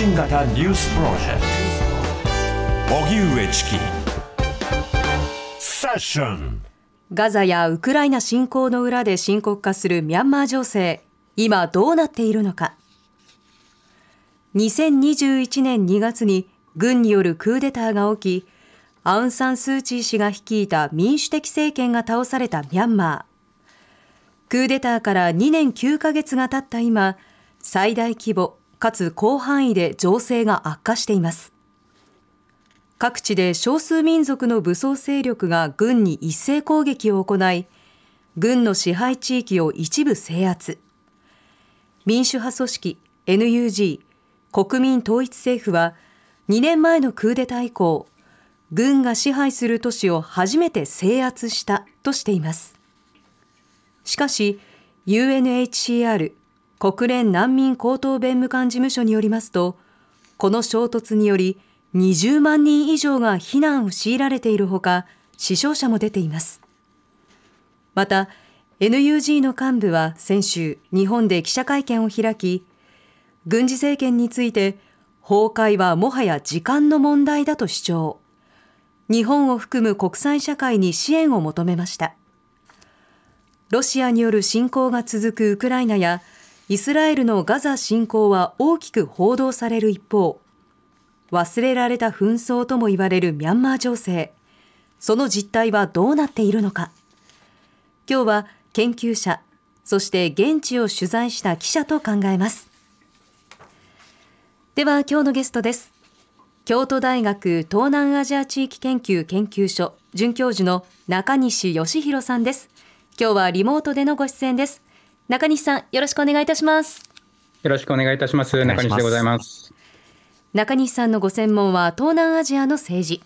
信型ニュースプロジェクト。荻上チキ。セッション。ガザやウクライナ侵攻の裏で深刻化するミャンマー情勢。今どうなっているのか。2021年2月に軍によるクーデターが起きアウン・サン・スー・チー氏が率いた民主的政権が倒されたミャンマー。クーデターから2年9ヶ月が経った今最大規模かつ広範囲で情勢が悪化しています。各地で少数民族の武装勢力が軍に一斉攻撃を行い軍の支配地域を一部制圧。民主派組織 NUG 国民統一政府は2年前のクーデター以降軍が支配する都市を初めて制圧したとしています。しかし UNHCR 国連難民高等弁務官事務所によりますと、この衝突により20万人以上が避難を強いられているほか、死傷者も出ています。また、NUG の幹部は先週、日本で記者会見を開き、軍事政権について、崩壊はもはや時間の問題だと主張。日本を含む国際社会に支援を求めました。ロシアによる侵攻が続くウクライナやイスラエルのガザ侵攻は大きく報道される一方、忘れられた紛争とも言われるミャンマー情勢、その実態はどうなっているのか。今日は研究者、そして現地を取材した記者と考えます。では今日のゲストです。京都大学東南アジア地域研究研究所准教授の中西義弘さんです。今日はリモートでのご出演です。中西さん、よろしくお願いいたします。よろしくお願いいたします。中西でございます。中西さんのご専門は東南アジアの政治。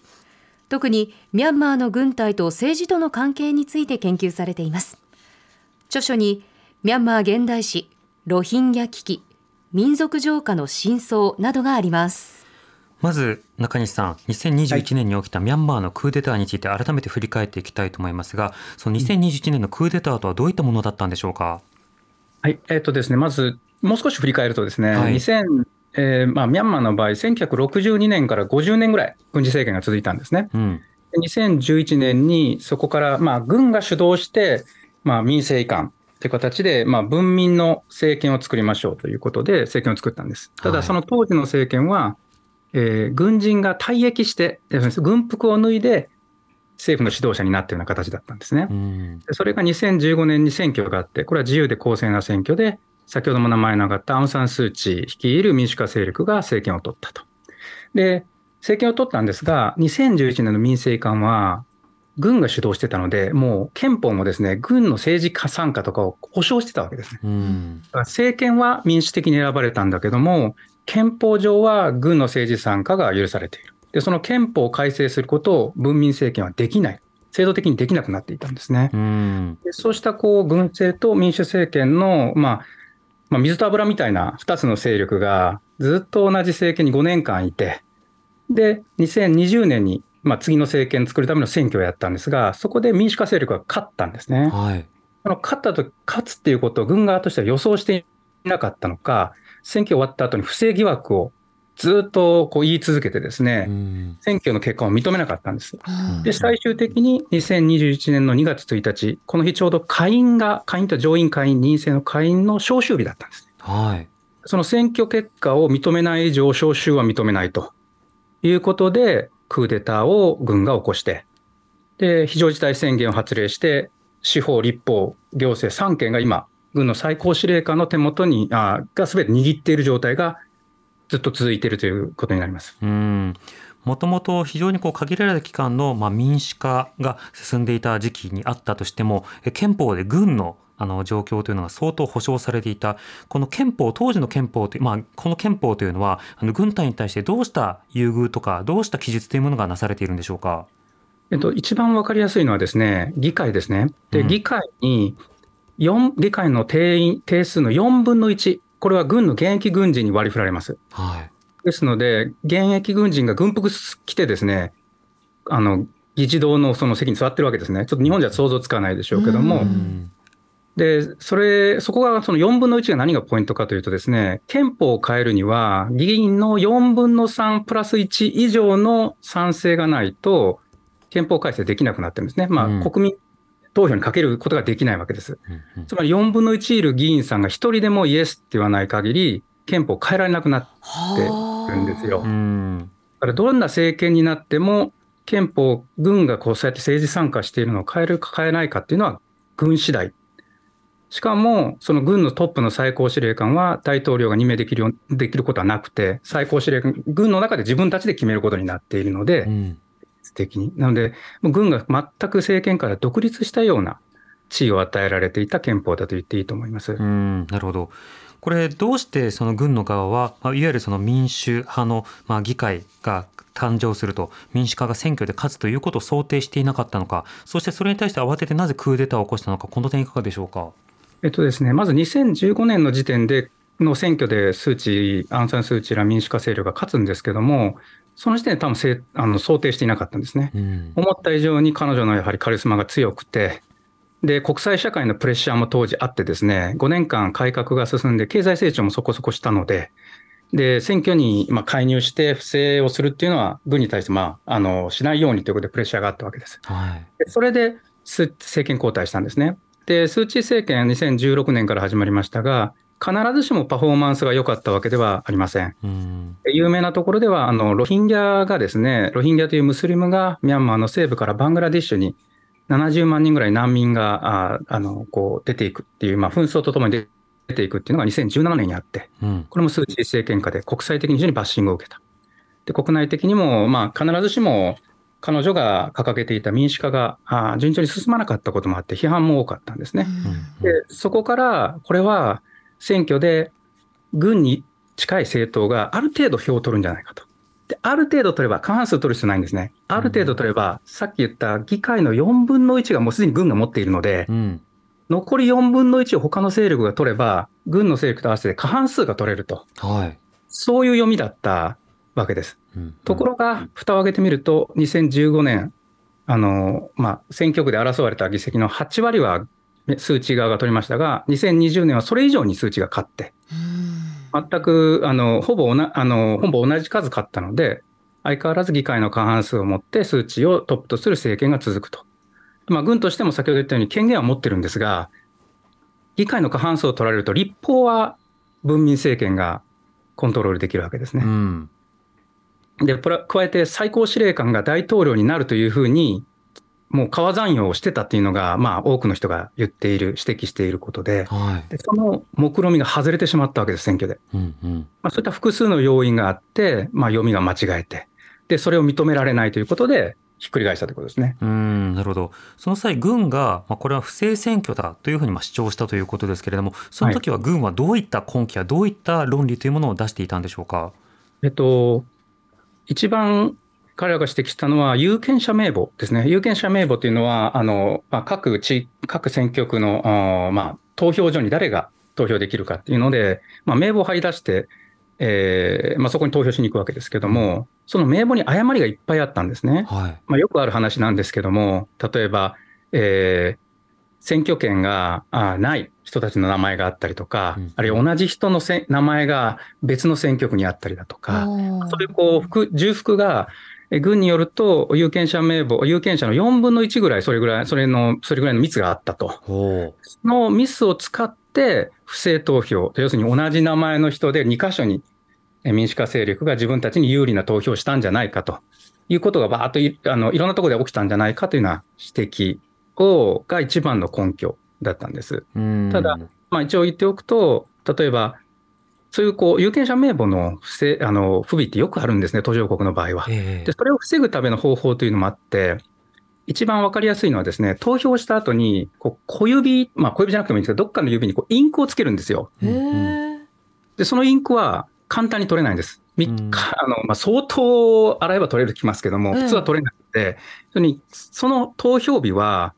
特にミャンマーの軍隊と政治との関係について研究されています。著書に、ミャンマー現代史、ロヒンギャ危機、民族浄化の真相などがあります。まず中西さん、2021年に起きたミャンマーのクーデターについて改めて振り返っていきたいと思いますが、その2021年のクーデターとはどういったものだったんでしょうか？はい、えっ、ー、とですね、まず、もう少し振り返るとですね、はい、2000、えーまあ、ミャンマーの場合、1962年から50年ぐらい軍事政権が続いたんですね。うん、2011年にそこから、まあ、軍が主導して、まあ、民政移管という形で、まあ、文民の政権を作りましょうということで政権を作ったんです。ただ、その当時の政権は、えー、軍人が退役して、軍服を脱いで政府の指導者になったような形だったんですね。それが2015年に選挙があって、これは自由で公正な選挙で、先ほども名前の上がったアウン・サン・スー・チー率いる民主化勢力が政権を取ったと。で、政権を取ったんですが、2011年の民政移管は、軍が主導してたので、もう憲法もですね、軍の政治家参加とかを保障してたわけですね。うん、政権は民主的に選ばれたんだけども、憲法上は軍の政治参加が許されている。で、その憲法を改正することを文民政権はできない。制度的にできなくなっていたんですね。うでそうしたこう軍政と民主政権の、まあ、まあ、水と油みたいな2つの勢力がずっと同じ政権に5年間いて、で、2020年に、まあ、次の政権作るための選挙をやったんですが、そこで民主化勢力が勝ったんですね。はい、の勝ったと、勝つっていうことを軍側としては予想していなかったのか、選挙終わった後に不正疑惑をずっとこう言い続けてですね、選挙の結果を認めなかったんです。で、最終的に2021年の2月1日、この日ちょうど下院が、下院と上院下院、任制の下院の召集日だったんです。はい。その選挙結果を認めない以上、召集は認めないということで、クーデターを軍が起こして、で、非常事態宣言を発令して、司法、立法、行政3県が今、軍の最高司令官の手元に、あが全て握っている状態がずっと続いているということになります。うんもともと非常にこう限られた期間のまあ民主化が進んでいた時期にあったとしても、憲法で軍のあの状況というのが相当保障されていた、この憲法、当時の憲法という、まあ、この憲法というのは、あの軍隊に対してどうした優遇とか、どうした記述というものがなされているんでしょうか？えっと、一番わかりやすいのはですね、議会ですね。で、うん、議会に4、議会の定員、定数の4分の1、これは軍の現役軍人に割り振られます。はい、ですので、現役軍人が軍服着てですね、あの議事堂のその席に座ってるわけですね。ちょっと日本じゃ想像つかないでしょうけども、で、それ、そこがその4分の1が何がポイントかというとですね、憲法を変えるには、議員の4分の3プラス1以上の賛成がないと、憲法改正できなくなってるんですね。まあ、うん、国民投票にかけることができないわけです。うんうん、つまり4分の1いる議員さんが1人でもイエスって言わない限り、憲法変えられなくなってるんですよ。だからどんな政権になっても、憲法、軍がこうそうやって政治参加しているのを変えるか変えないかっていうのは軍次第しかも、その軍のトップの最高司令官は大統領が任命できるよできることはなくて、最高司令官、軍の中で自分たちで決めることになっているので、うん、的に。なので、軍が全く政権から独立したような地位を与えられていた憲法だと言っていいと思います。うんなるほど。これどうしてその軍の側は、いわゆるその民主派のまあ議会が誕生すると民主化が選挙で勝つということを想定していなかったのか、そしてそれに対して慌ててなぜクーデターを起こしたのか、この点いかがでしょうか？えっとですね、まず2015年の時点での選挙で数値、アンサン・スー・チーら民主化勢力が勝つんですけども、その時点で多分せあの想定していなかったんですね、うん、思った以上に彼女のやはりカリスマが強くて、で、国際社会のプレッシャーも当時あってですね、5年間改革が進んで、経済成長もそこそこしたので、で、選挙にまあ介入して不正をするっていうのは、軍に対してまあ、あの、しないようにということでプレッシャーがあったわけです。はい、それで政権交代したんですね。で、スー・チー政権は2016年から始まりましたが、必ずしもパフォーマンスが良かったわけではありません。ん有名なところでは、あのロヒンギャがですね、ロヒンギャというムスリムがミャンマーの西部からバングラディッシュに70万人ぐらい難民がああのこう出ていくっていう、まあ、紛争とともに出ていくっていうのが2017年にあって、うん、これもスー・チー政権下で国際的に非常にバッシングを受けた。で国内的にも、まあ、必ずしも彼女が掲げていた民主化が順調に進まなかったこともあって、批判も多かったんですね。でそこから、これは選挙で軍に近い政党がある程度票を取るんじゃないかと。である程度取れば、過半数取る必要ないんですね。ある程度取れば、さっき言った議会の4分の1がもうすでに軍が持っているので、うん、残り4分の1を他の勢力が取れば、軍の勢力と合わせて過半数が取れると。はい、そういう読みだったわけです。ところが、蓋を開けてみると、2015年、あの、まあ、選挙区で争われた議席の8割は数値側が取りましたが、2020年はそれ以上に数値が勝って、全く、あの、ほぼあの、ほぼ同じ数勝ったので、相変わらず議会の過半数を持って数値をトップとする政権が続くと。まあ、軍としても先ほど言ったように権限は持ってるんですが、議会の過半数を取られると、立法は文民政権がコントロールできるわけですね。うんで、加えて最高司令官が大統領になるというふうに、もう川残用をしてたっていうのが、まあ、多くの人が言っている、指摘していることで、はい、でその目論みが外れてしまったわけです、選挙で。うんうん、まあ、そういった複数の要因があって、まあ、読みが間違えて、で、それを認められないということで、ひっくり返したということですね。うんなるほど。その際、軍が、まあ、これは不正選挙だというふうにまあ主張したということですけれども、その時は軍はどういった根拠やどういった論理というものを出していたんでしょうか？えっと、一番彼らが指摘したのは、有権者名簿ですね。有権者名簿というのは、あの、まあ、各地、各選挙区の、まあ、投票所に誰が投票できるかっていうので、まあ、名簿を貼り出して、えーまあ、そこに投票しに行くわけですけども、その名簿に誤りがいっぱいあったんですね。はい、まあ、よくある話なんですけども、例えば、えー、選挙権がない人たちの名前があったりとか、うん、あるいは同じ人のせ名前が別の選挙区にあったりだとか、そういうこう重複が軍によると有権者名簿、有権者の4分の1ぐらい、それぐらい、それの、それぐらいのミスがあったと。そのミスを使って不正投票、要するに同じ名前の人で2箇所に民主化勢力が自分たちに有利な投票をしたんじゃないかということがばーっといあのいろんなところで起きたんじゃないかというような指摘をが一番の根拠だったんです。ただ、まあ、一応言っておくと、例えば、そういうこう有権者名簿の不正あの不備ってよくあるんですね、途上国の場合は。で、それを防ぐための方法というのもあって、一番わかりやすいのはですね、投票した後に、こう小指、まあ小指じゃなくてもいいんですけど、どっかの指にこうインクをつけるんですよ。で、そのインクは簡単に取れないんです。あのまあ、相当洗えば取れるきますけども、普通は取れなくて、その投票日は、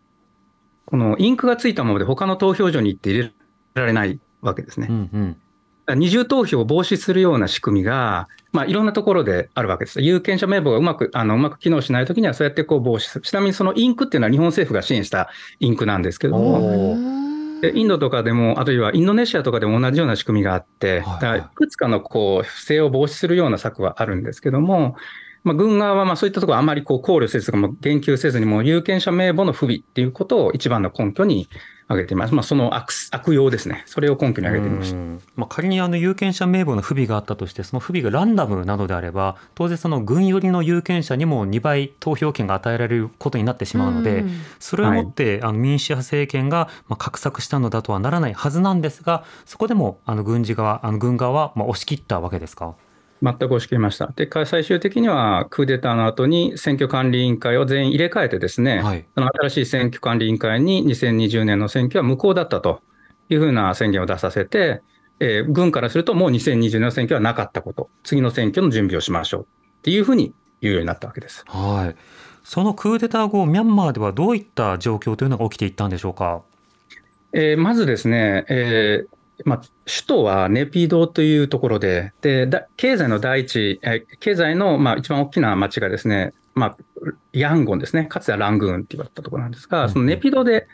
このインクがついたままで他の投票所に行って入れられないわけですね。うんうん、二重投票を防止するような仕組みが、まあ、いろんなところであるわけです。有権者名簿がうまく、あの、うまく機能しないときには、そうやってこう防止する。ちなみにそのインクっていうのは日本政府が支援したインクなんですけども、インドとかでも、あるいはインドネシアとかでも同じような仕組みがあって、だからいくつかのこう不正を防止するような策はあるんですけども、まあ、軍側はまあそういったところあまりこう考慮せずとかも言及せずにも有権者名簿の不備っていうことを一番の根拠に挙げています。まあ、その悪悪用ですね。それを根拠に挙げてみました。まあ、仮にあの有権者名簿の不備があったとして、その不備がランダムなどであれば、当然その軍寄りの有権者にも2倍投票権が与えられることになってしまうので、それをもって、あの民主派政権がまあ画策したのだとはならないはずなんですが、そこでもあの軍事側、あの軍側はまあ押し切ったわけですか？全く押し切りました。で、最終的にはクーデターの後に選挙管理委員会を全員入れ替えてですね、はい、その新しい選挙管理委員会に2020年の選挙は無効だったというふうな宣言を出させて、えー、軍からするともう2020年の選挙はなかったこと、次の選挙の準備をしましょうっていうふうに言うようになったわけです。はい。そのクーデター後、ミャンマーではどういった状況というのが起きていったんでしょうか？えー、まずですね、えー、まあ、首都はネピドというところで、で経済の第一、経済のまあ一番大きな町がですね、まあ、ヤンゴンですね、かつてはラングーンって言われたところなんですが、そのネピドで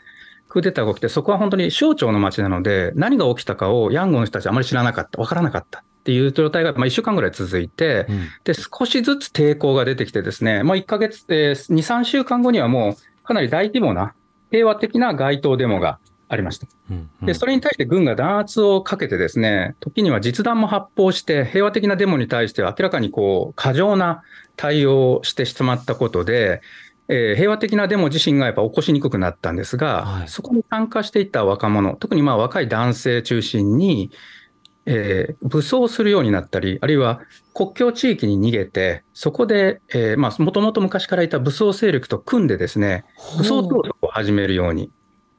クーデターが起きて、そこは本当に省庁の町なので、何が起きたかをヤンゴンの人たちはあまり知らなかった、分からなかったっていう状態がまあ1週間ぐらい続いて、うん、で少しずつ抵抗が出てきてですね、まあ、1ヶ月、えー、2、3週間後にはもうかなり大規模な平和的な街頭デモがありました。で、それに対して軍が弾圧をかけてですね、時には実弾も発砲して、平和的なデモに対しては明らかにこう、過剰な対応をしてしまったことで、えー、平和的なデモ自身がやっぱ起こしにくくなったんですが、はい、そこに参加していった若者、特にまあ若い男性中心に、えー、武装するようになったり、あるいは国境地域に逃げて、そこで、えもともと昔からいた武装勢力と組んでですね、武装闘争を始めるように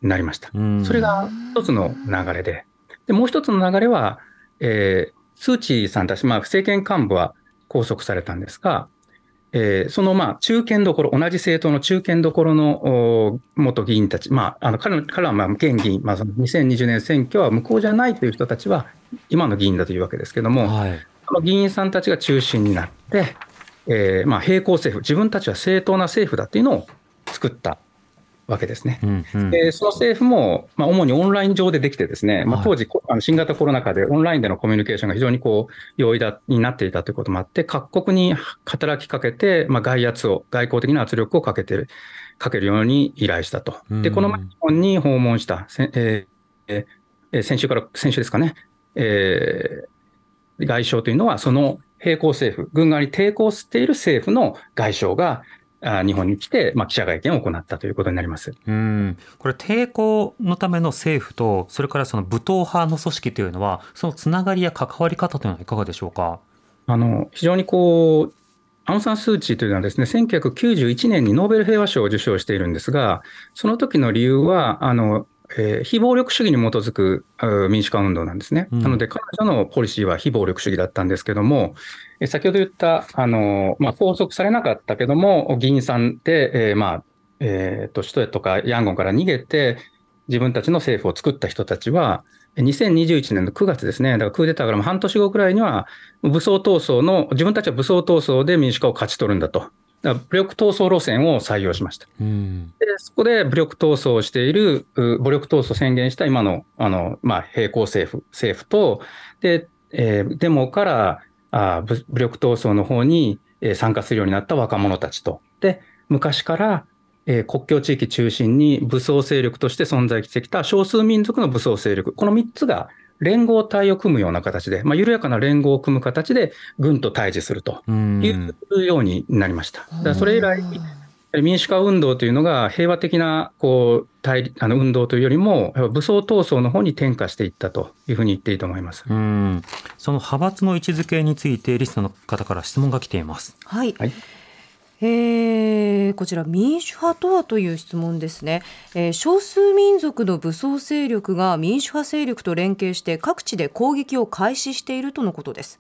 なりました。それが一つの流れで。で、もう一つの流れは、えー、スー・チーさんたち、まあ、政権幹部は拘束されたんですが、えー、そのまあ中堅どころ、同じ政党の中堅どころの元議員たち、まあ、あの彼彼はまあ現議員、まあ、その2020年選挙は無効じゃないという人たちは、今の議員だというわけですけれども、はい、の議員さんたちが中心になって、えー、まあ並行政府、自分たちは正当な政府だっていうのを作ったわけですね。うんうん、でその政府も、まあ、主にオンライン上でできてですね、まあ、当時、はい、あの新型コロナ禍でオンラインでのコミュニケーションが非常にこう容易だになっていたということもあって、各国に働きかけて、まあ、外圧を、外交的な圧力をかけてる、かけるように依頼したと。で、この前、日本に訪問した、えーえー、先週から、先週ですかね、えー、外相というのは、その並行政府、軍側に抵抗している政府の外相が、日本に来て、まあ、記者会見を行ったということになります。うん。これ、抵抗のための政府と、それからその武闘派の組織というのは、そのつながりや関わり方というのはいかがでしょうか？あの非常にこう、アウン・サン・スー・チーというのはですね、1991年にノーベル平和賞を受賞しているんですが、その時の理由は、あのえー、非暴力主義に基づく民主化運動なんですね。うん、なので、彼女のポリシーは非暴力主義だったんですけども、えー、先ほど言った、あのまあ、拘束されなかったけども、議員さんで、えー、まあ、えー、と首都とかヤンゴンから逃げて、自分たちの政府を作った人たちは、2021年の9月ですね、だからクーデターからも半年後くらいには、武装闘争の、自分たちは武装闘争で民主化を勝ち取るんだと。武力闘争路線を採用しました。うん、でそこで武力闘争をしている、武力闘争を宣言した今のあの、まあ、並行政府政府と、でえー、デモからあ武力闘争の方に参加するようになった若者たちと、で昔から、えー、国境地域中心に武装勢力として存在してきた少数民族の武装勢力、この3つが連合体を組むような形で、まあ、緩やかな連合を組む形で軍と対峙するというようになりました。だからそれ以来民主化運動というのが平和的なこう対あの運動というよりも武装闘争の方に転化していったというふうに言っていいと思います。うん。その派閥の位置づけについてリスナーの方から質問が来ています。はい、はいえー、こちら民主派とはという質問ですね、えー、少数民族の武装勢力が民主派勢力と連携して各地で攻撃を開始しているとのことです、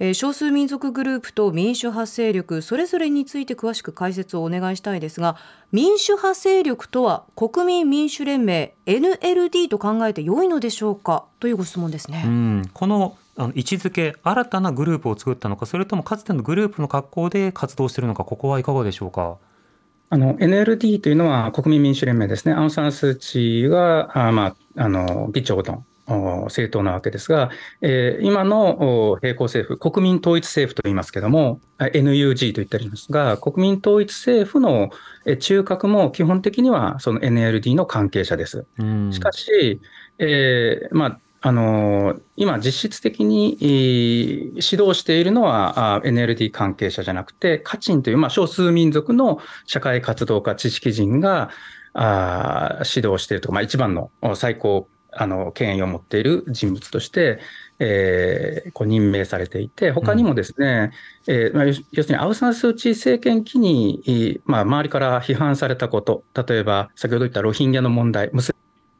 えー、少数民族グループと民主派勢力それぞれについて詳しく解説をお願いしたいですが民主派勢力とは国民民主連盟 NLD と考えて良いのでしょうか？というご質問ですね。このあの位置づけ新たなグループを作ったのかそれともかつてのグループの格好で活動しているのかここはいかがでしょうか？あの NLD というのは国民民主連盟ですね、アウン・サン・スー・チーがあ、まあ、あの議長の政党なわけですが、えー、今の並行政府、国民統一政府と言いますけれども、NUG と言ってありますが、国民統一政府の中核も基本的にはその NLD の関係者です。しかし、えーまあ、あの今、実質的に指導しているのは NLD 関係者じゃなくて、カチンという、まあ、少数民族の社会活動家、知識人があ指導しているとまあ、一番の最高あの権威を持っている人物として、えー、こう任命されていて、他にもですね、うん、えーまあ、要するにアウサンスーチー政権期に、まあ、周りから批判されたこと、例えば先ほど言ったロヒンギャの問題、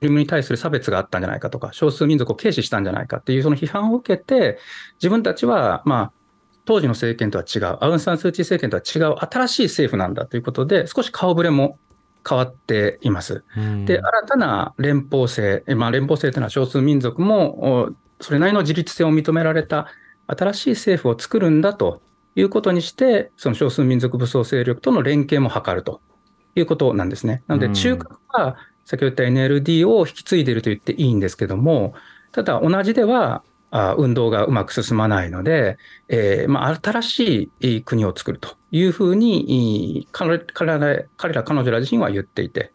ムスリムに対する差別があったんじゃないかとか、少数民族を軽視したんじゃないかっていうその批判を受けて、自分たちは、まあ、当時の政権とは違う、アウン・サン・スー・チー政権とは違う新しい政府なんだということで、少し顔ぶれも変わっています。で、新たな連邦制、まあ、連邦制というのは少数民族もそれなりの自立性を認められた新しい政府を作るんだということにして、その少数民族武装勢力との連携も図るということなんですね。なので、中核は先ほど言った NLD を引き継いでいると言っていいんですけども、ただ同じでは運動がうまく進まないので、えーまあ、新しい国を作るというふうに彼ら、彼ら、彼女ら自身は言っていて、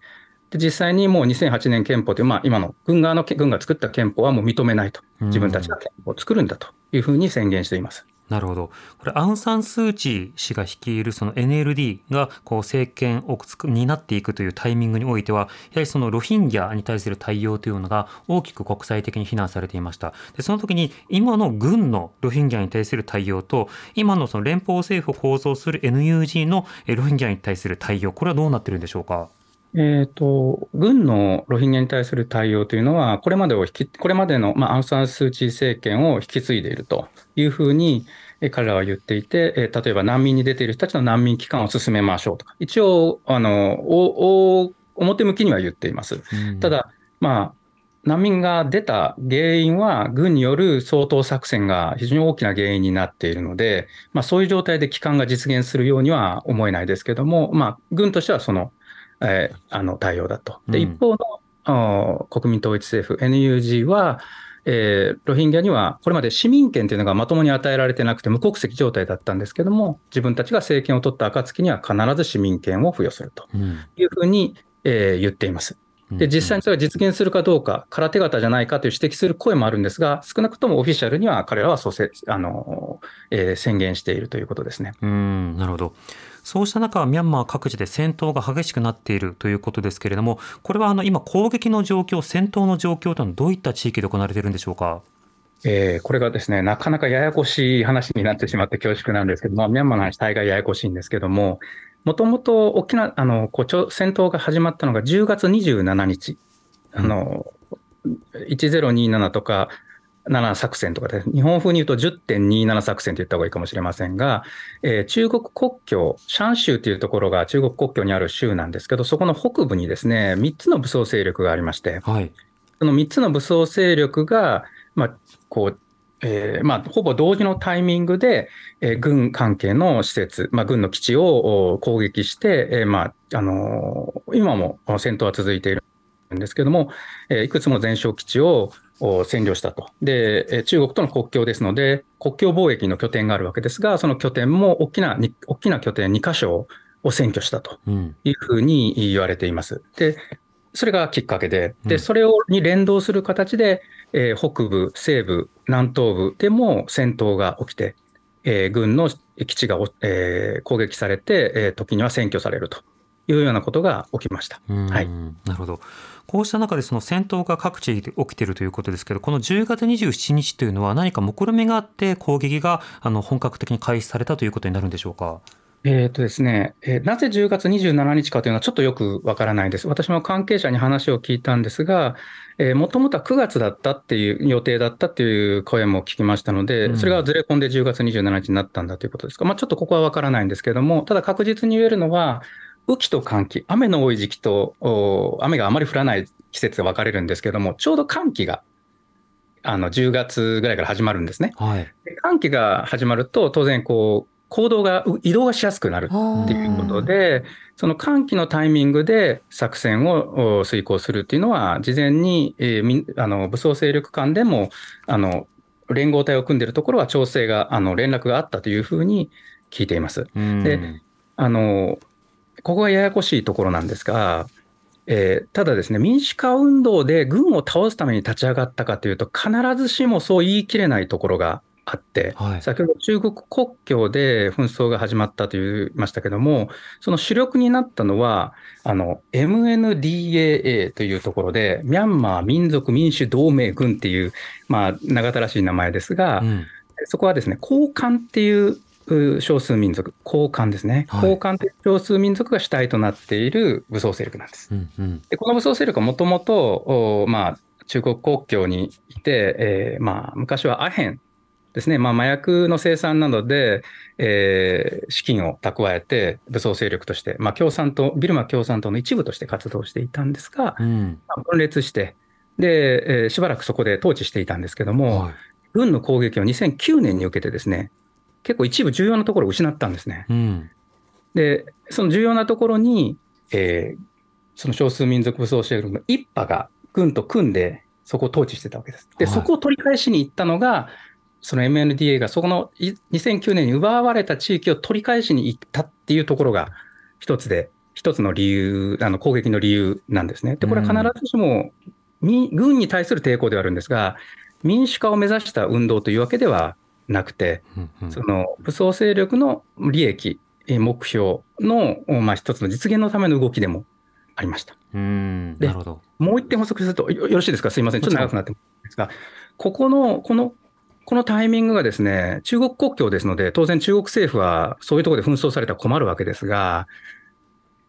で実際にもう2008年憲法という、まあ、今の軍側の軍が作った憲法はもう認めないと、自分たちが憲法を作るんだというふうに宣言しています。なるほど。これ、アウン・サン・スー・チー氏が率いるその NLD がこう政権を担っていくというタイミングにおいては、やはりそのロヒンギャに対する対応というのが大きく国際的に非難されていました。で、その時に今の軍のロヒンギャに対する対応と、今のその連邦政府を構造する NUG のロヒンギャに対する対応、これはどうなってるんでしょうか？えーと、軍のロヒンギャに対する対応というのは、これまでを引きこれまでの、まあ、アウン・サン・スー・チー政権を引き継いでいるというふうに、彼らは言っていて、え例えば難民に出ている人たちの難民期間を進めましょうとか、一応、あのお表向きには言っています。うん、ただ、まあ、難民が出た原因は、軍による掃討作戦が非常に大きな原因になっているので、まあ、そういう状態で帰還が実現するようには思えないですけども、まあ、軍としてはそのえー、あの対応だと。で、一方の、国民統一政府、NUG は、えー、ロヒンギャにはこれまで市民権というのがまともに与えられてなくて無国籍状態だったんですけども、自分たちが政権を取った暁には必ず市民権を付与するというふうに、えー、言っています。で、実際にそれが実現するかどうか、空手形じゃないかという指摘する声もあるんですが、少なくともオフィシャルには彼らはそうせあの、えー、宣言しているということですね。うんなるほど。そうした中、ミャンマー各地で戦闘が激しくなっているということですけれども、これはあの今、攻撃の状況、戦闘の状況というのは、どういった地域で行われているんでしょうか？えー、これがですね、なかなかややこしい話になってしまって恐縮なんですけども、ミャンマーの話、大概ややこしいんですけども、もともと大きなあのこう戦闘が始まったのが10月27日、あの1027とか7作戦とかで、日本風に言うと10.27作戦と言った方がいいかもしれませんが、えー、中国国境、シャン州というところが中国国境にある州なんですけど、そこの北部にですね、3つの武装勢力がありまして、はい、その3つの武装勢力が、まあ、こう、えーまあ、ほぼ同時のタイミングで、えー、軍関係の施設、まあ、軍の基地を攻撃して、えーまああのー、今も戦闘は続いているんですけども、えー、いくつも全焼基地を占領したと。で、中国との国境ですので、国境貿易の拠点があるわけですが、その拠点も大きな、大きな拠点2箇所を占拠したというふうに言われています。で、それがきっかけで、でそれをに連動する形で、えー、北部、西部、南東部でも戦闘が起きて、えー、軍の基地が、えー、攻撃されて、えー、時には占拠されるというようなことが起きました。はい、なるほど。こうした中でその戦闘が各地で起きているということですけど、この10月27日というのは何か目論見みがあって攻撃があの本格的に開始されたということになるんでしょうか？えーとですねえー、なぜ10月27日かというのはちょっとよくわからないです。私も関係者に話を聞いたんですが、もともとは9月だったっていう予定だったっていう声も聞きましたので、それがずれ込んで10月27日になったんだということですか。まあ、ちょっとここはわからないんですけれども、ただ確実に言えるのは、雨季と寒季、雨の多い時期と雨があまり降らない季節が分かれるんですけども、ちょうど寒気があの10月ぐらいから始まるんですね。はい、寒気が始まると、当然こう、行動が、移動がしやすくなるっていうことで、その歓喜のタイミングで作戦を遂行するっていうのは、事前に、えー、あの武装勢力間でもあの連合体を組んでいるところは調整が、あの連絡があったというふうに聞いています。であのここがややこしいところなんですが、えー、ただですね、民主化運動で軍を倒すために立ち上がったかというと、必ずしもそう言い切れないところがあって、はい、先ほど中国国境で紛争が始まったと言いましたけども、その主力になったのは、MNDAA というところで、ミャンマー民族民主同盟軍っていう、まあ、長たらしい名前ですが、うん、そこはですね、交換っていう少数民族、交換ですね、はい、交換という少数民族が主体となっている武装勢力なんです。うんうん、でこの武装勢力はもともと、まあ、中国国境にいて、えーまあ、昔はアヘンですね、まあ、麻薬の生産などで、えー、資金を蓄えて武装勢力として、まあ、共産党、ビルマ共産党の一部として活動していたんですが、うん、まあ、分裂して、で、えー、しばらくそこで統治していたんですけども、はい、軍の攻撃を2009年に受けてですね、結構一部重要なところを失ったんですね。うん、で、その重要なところに、えー、その少数民族武装勢力の一派が軍と組んで、そこを統治してたわけです。で、はい、そこを取り返しに行ったのが、その MNDA がそこの2009年に奪われた地域を取り返しに行ったっていうところが一つで、一つの理由、あの攻撃の理由なんですね。で、これは必ずしも、軍に対する抵抗ではあるんですが、民主化を目指した運動というわけではなくて、その武装勢力の利益、目標の、まあ、一つの実現のための動きでもありました。うん。でもう一点補足するとよろしいですか、すみません、ちょっと長くなってますが、ここの、このこのタイミングがですね、中国国境ですので、当然中国政府はそういうところで紛争されたら困るわけですが、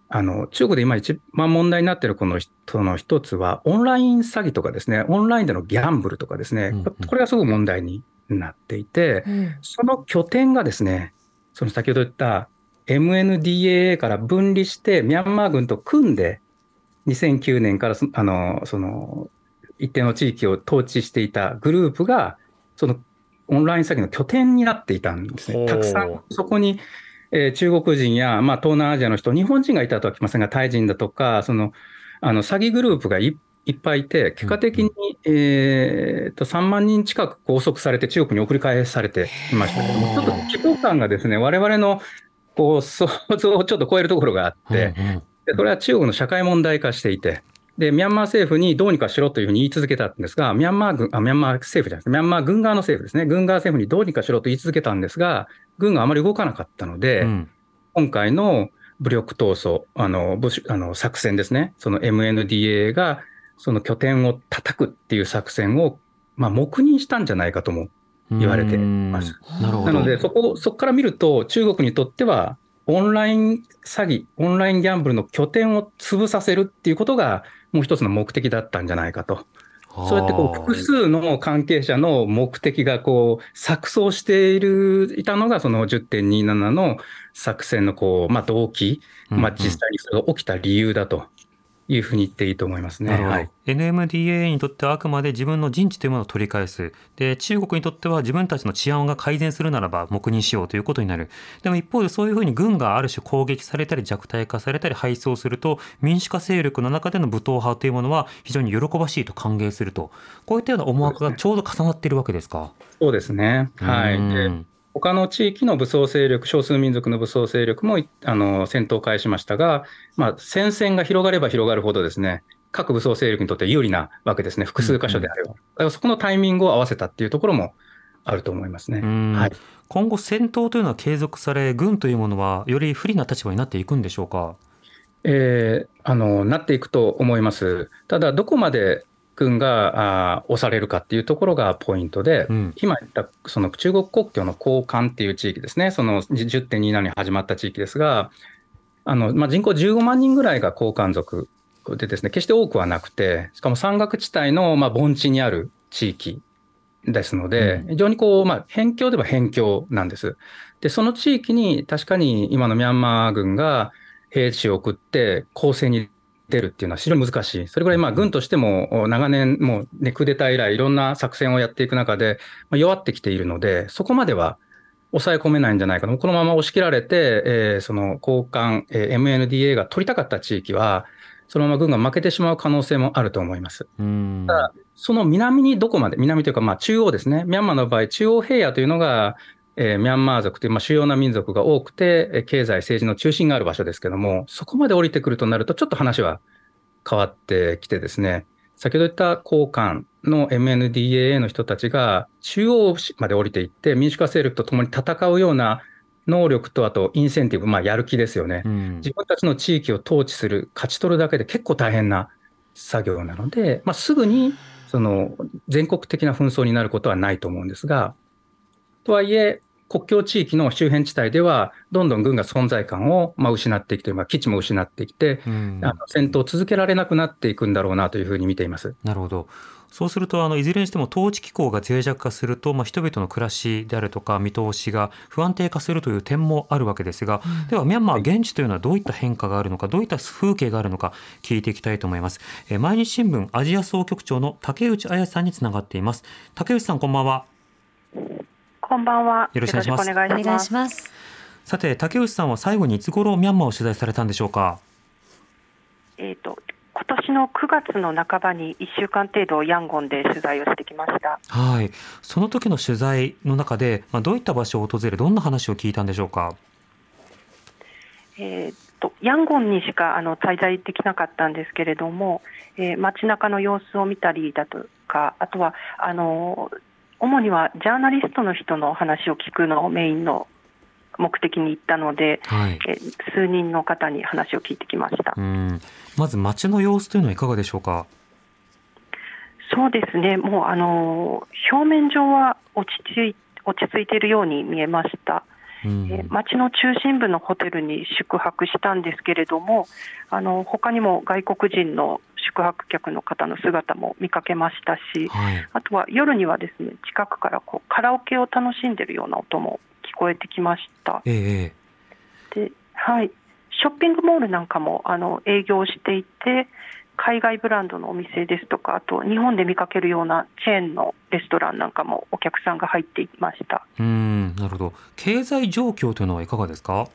あの中国で今一番問題になっているこのその一つは、オンライン詐欺とかですね、オンラインでのギャンブルとかですね、これがすごく問題になっていて、うん、その拠点がですね、その先ほど言った MNDAA から分離して、ミャンマー軍と組んで、2009年からあのその一定の地域を統治していたグループが、そのオンライン詐欺の拠点になっていたんですね。たくさんそこに、えー、中国人や、まあ、東南アジアの人、日本人がいたとは聞きませんが、タイ人だとか、そのあの詐欺グループがいいっぱいいて、結果的に、うん、えー、と3万人近く拘束されて、中国に送り返されていましたけども、ちょっと規模感がですね、われわれのこう想像をちょっと超えるところがあって、でこれは中国の社会問題化していて、で、ミャンマー政府にどうにかしろというふうに言い続けたんですが、ミャンマー軍、あ、ミャンマー政府じゃないですミャンマー軍側の政府ですね。軍側政府にどうにかしろと言い続けたんですが、軍があまり動かなかったので、うん、今回の武力闘争、あの、あの作戦ですね。その MNDA が、その拠点を叩くっていう作戦を、まあ、黙認したんじゃないかとも言われています。なので、そこ、そこから見ると、中国にとっては、オンライン詐欺、オンラインギャンブルの拠点を潰させるっていうことが、もう一つの目的だったんじゃないかと。そうやってこう複数の関係者の目的がこう錯綜しているいたのが、その10.27の作戦のこう、まあ、動機、まあ、実際にそれが起きた理由だというふうに言っていいと思いますね。はい、NMDA にとってはあくまで自分の陣地というものを取り返す。で、中国にとっては自分たちの治安が改善するならば黙認しようということになる。でも一方でそういうふうに軍がある種攻撃されたり弱体化されたり敗走すると民主化勢力の中での武闘派というものは非常に喜ばしいと歓迎すると。こういったような思惑がちょうど重なっているわけですか？そうですね。はい。他の地域の武装勢力、少数民族の武装勢力もあの戦闘を開始しましたが、まあ、戦線が広がれば広がるほどですね、各武装勢力にとって有利なわけですね、複数箇所であれば。だからそこのタイミングを合わせたっていうところもあると思いますね。はい、今後、戦闘というのは継続され、軍というものはより不利な立場になっていくんでしょうか？えー、あのなっていくと思います。ただ、どこまで軍があ押されるかっていうところがポイントで、うん、今言ったその中国国境の交換っていう地域ですね、その10.27に始まった地域ですが、あのまあ、人口15万人ぐらいが交換族でですね、決して多くはなくて、しかも山岳地帯のまあ盆地にある地域ですので、非常にこう、まあ、辺境では辺境なんです。で、その地域に確かに今のミャンマー軍が兵士を送って攻勢に出るっていうのは非常に難しい。それぐらいまあ軍としても長年、もう、クーデター以来、いろんな作戦をやっていく中で、まあ、弱ってきているので、そこまでは抑え込めないんじゃないかと、このまま押し切られて、えー、その交換、えー、MNDA が取りたかった地域は、そのまま軍が負けてしまう可能性もあると思います。ただ、その南にどこまで、南というか、まあ、中央ですね、ミャンマーの場合、中央平野というのが、えー、ミャンマー族という、まあ、主要な民族が多くて、経済、政治の中心がある場所ですけども、そこまで降りてくるとなると、ちょっと話は変わってきてですね、先ほど言った交換の MNDAA の人たちが中央まで降りていって、民主化勢力と共に戦うような能力と、あとインセンティブ、まあ、やる気ですよね、うん、自分たちの地域を統治する、勝ち取るだけで結構大変な作業なので、まあ、すぐにその全国的な紛争になることはないと思うんですが、とはいえ、国境地域の周辺地帯では、どんどん軍が存在感をまあ失っていくという、まあ、基地も失ってきて、うん、あの戦闘を続けられなくなっていくんだろうなというふうに見ています。なるほど。そうするとあのいずれにしても統治機構が脆弱化すると、まあ、人々の暮らしであるとか見通しが不安定化するという点もあるわけですが、うん、ではミャンマー現地というのはどういった変化があるのかどういった風景があるのか聞いていきたいと思います、え毎日新聞アジア総局長の竹内彩さんにつながっています。竹内さんこんばんはこんばんは。よろしくお願いします。さて、竹内さんは最後にいつ頃ミャンマーを取材されたんでしょうか？えっ、と、今年の9月の半ばに1週間程度ヤンゴンで取材をしてきました。はい。その時の取材の中で、まあ、どういった場所を訪れ、どんな話を聞いたんでしょうか？えーとヤンゴンにしかあの滞在できなかったんですけれども、えー、街中の様子を見たりだとか、あとはあの主にはジャーナリストの人の話を聞くのをメインの目的に行ったので、はい、え数人の方に話を聞いてきました。まず街の様子というのはいかがでしょうか？そうですね、もうあの表面上は落ち着い落ち着いているように見えました。うん、え町の中心部のホテルに宿泊したんですけれども、あの他にも外国人の宿泊客の方の姿も見かけましたし、はい、あとは夜にはですね近くからこうカラオケを楽しんでいるような音も聞こえてきました。えー、ではい、ショッピングモールなんかもあの営業していて、海外ブランドのお店ですとか、あと日本で見かけるようなチェーンのレストランなんかもお客さんが入っていました。うんなるほど、経済状況というのはいかがですか？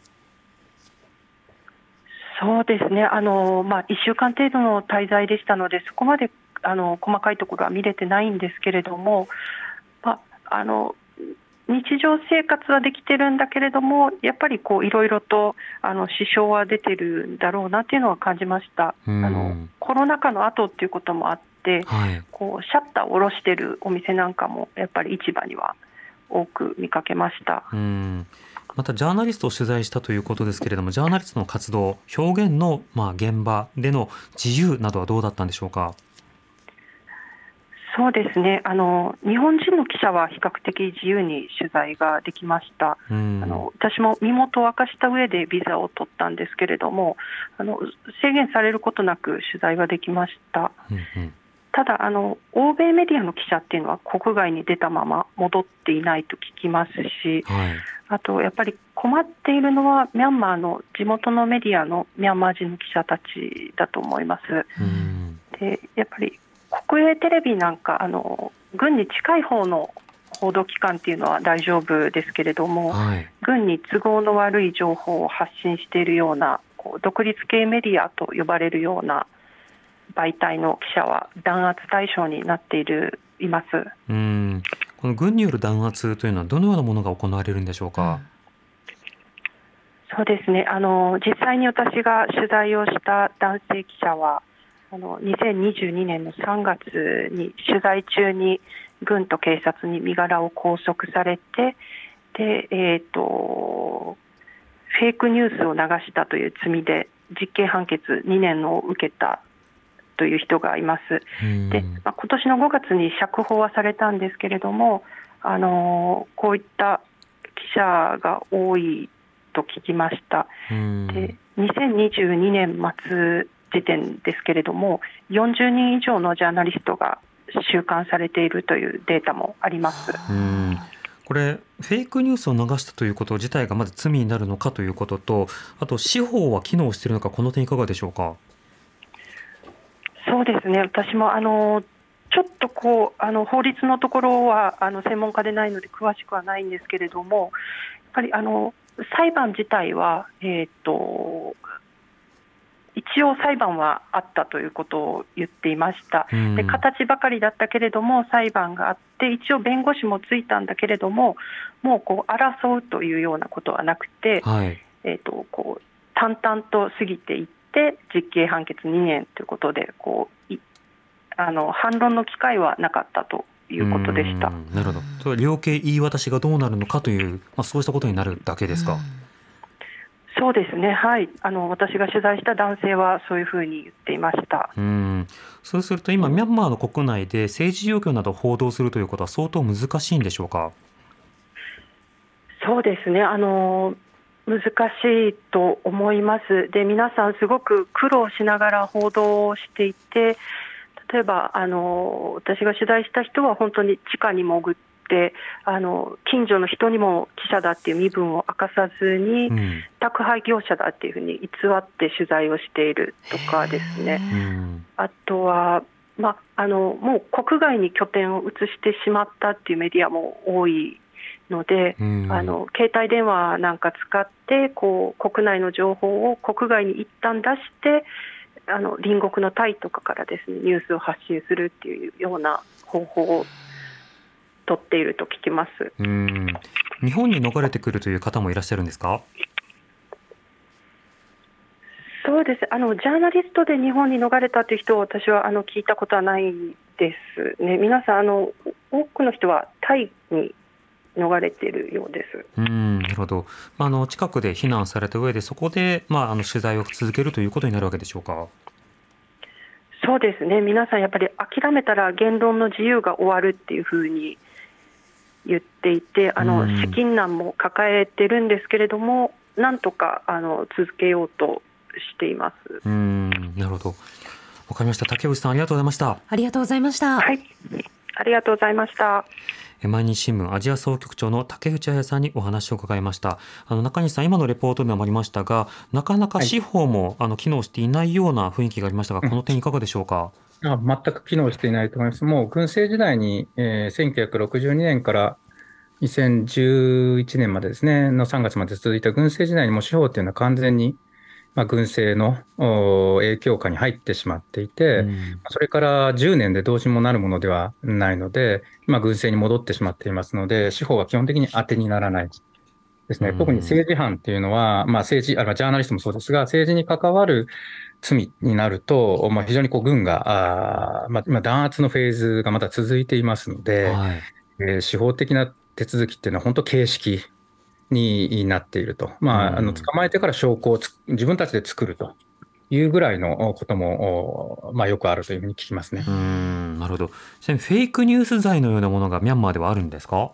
そうですね、あのまあ、1週間程度の滞在でしたので、そこまであの細かいところは見れてないんですけれども、まあ、あの日常生活はできてるんだけれども、やっぱりこういろいろとあの支障は出てるんだろうなっていうのは感じました。あのコロナ禍の後っていうこともあって、はい、こうシャッターを下ろしてるお店なんかもやっぱり市場には多く見かけました。またジャーナリストを取材したということですけれども、ジャーナリストの活動、表現のまあ現場での自由などはどうだったんでしょうか？そうですねあの日本人の記者は比較的自由に取材ができました、あの私も身元を明かした上でビザを取ったんですけれどもあの制限されることなく取材ができました。うんうんただあの、欧米メディアの記者っていうのは国外に出たまま戻っていないと聞きますし、はい、あとやっぱり困っているのは、ミャンマーの地元のメディアのミャンマー人の記者たちだと思います。でやっぱり国営テレビなんかあの軍に近い方の報道機関っていうのは大丈夫ですけれども、はい、軍に都合の悪い情報を発信しているようなこう独立系メディアと呼ばれるような媒体の記者は弾圧対象になっているいます。うん。この軍による弾圧というのはどのようなものが行われるんでしょうか？そうですね。あの実際に私が取材をした男性記者はあの2022年の3月に取材中に軍と警察に身柄を拘束されてで、えーと、フェイクニュースを流したという罪で実刑判決2年を受けたという人がいます。で、まあ、今年の5月に釈放はされたんですけれども、あのこういった記者が多いと聞きました。で2022年末時点ですけれども、40人以上のジャーナリストが収監されているというデータもあります。これ、フェイクニュースを流したということ自体がまず罪になるのかということと、あと司法は機能しているのか、この点いかがでしょうか？そうですね、私もあのちょっとこうあの法律のところはあの専門家でないので詳しくはないんですけれども、やっぱりあの裁判自体は、えーと、一応裁判はあったということを言っていました、で形ばかりだったけれども裁判があって一応弁護士もついたんだけれどももうこう争うというようなことはなくて、はい、えーと、こう淡々と過ぎていって実刑判決2年ということでこうあの反論の機会はなかったということでした。なるほど、量刑言い渡しがどうなるのかという、まあ、そうしたことになるだけですか？そうですね、はい、あの私が取材した男性はそういうふうに言っていました。うん。そうすると、今、ミャンマーの国内で政治状況などを報道するということは、相当難しいんでしょうか？そうですね、あの難しいと思います、で皆さん、すごく苦労しながら報道をしていて、例えばあの私が取材した人は本当に地下に潜ってあの近所の人にも記者だっていう身分を明かさずに、うん、宅配業者だっていうふうに偽って取材をしているとかですね、あとは、まあのもう国外に拠点を移してしまったっていうメディアも多いので、うん、あの携帯電話なんか使ってこう国内の情報を国外に一旦出してあの隣国のタイとかからですねニュースを発信するっていうような方法を取っていると聞きます。うん。日本に逃れてくるという方もいらっしゃるんですか？そうです。あのジャーナリストで日本に逃れたという人を私はあの聞いたことはないですね、皆さんあの、多くの人はタイに逃れているようです。うんなるほど。あの近くで避難された上でそこでまああの取材を続けるということになるわけでしょうか？そうですね。皆さんやっぱり諦めたら言論の自由が終わるっていうふうに言っていて、あの資金難も抱えてるんですけれども、なんとかあの続けようとしています。うんなるほど。わかりました。竹内さんありがとうございました。ありがとうございました。はい。ありがとうございました。毎日新聞アジア総局長の竹内彩さんにお話を伺いました。あの中西さん今のレポートでもありましたがなかなか司法も、はい、あの機能していないような雰囲気がありましたがこの点いかがでしょうか、うん、あ全く機能していないと思います。もう軍政時代に、えー、1962年から2011年までですねの3月まで続いた軍政時代にも司法っていうのは完全にまあ、軍政の影響下に入ってしまっていて、うん、それから10年でどうしもなるものではないので、今、軍政に戻ってしまっていますので、司法は基本的に当てにならないですね。うん、特に政治犯っていうのは、まあ、政治、あジャーナリストもそうですが、政治に関わる罪になると、まあ、非常にこう軍が、あまあ、今、弾圧のフェーズがまだ続いていますので、はい、えー、司法的な手続きっていうのは本当形式になっていると、まあ、あの捕まえてから証拠を自分たちで作ると。いうぐらいのことも、まあ、よくあるというふうに聞きますね。うん。なるほど、ちなみにフェイクニュース罪のようなものがミャンマーではあるんですか？